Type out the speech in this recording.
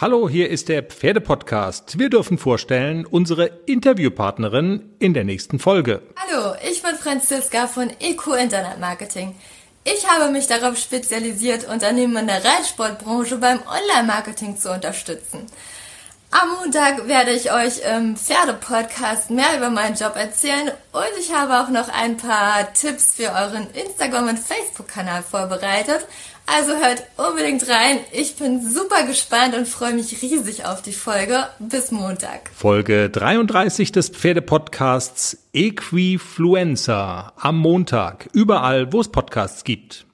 Hallo, hier ist der Pferdepodcast. Wir dürfen vorstellen unsere Interviewpartnerin in der nächsten Folge. Hallo, ich bin Franziska von Eco Internet Marketing. Ich habe mich darauf spezialisiert, Unternehmen in der Reitsportbranche beim Online-Marketing zu unterstützen. Am Montag werde ich euch im Pferdepodcast mehr über meinen Job erzählen und ich habe auch noch ein paar Tipps für euren Instagram- und Facebook-Kanal vorbereitet. Also hört unbedingt rein. Ich bin super gespannt und freue mich riesig auf die Folge. Bis Montag. Folge 33 des Pferdepodcasts Equifluenza am Montag. Überall, wo es Podcasts gibt.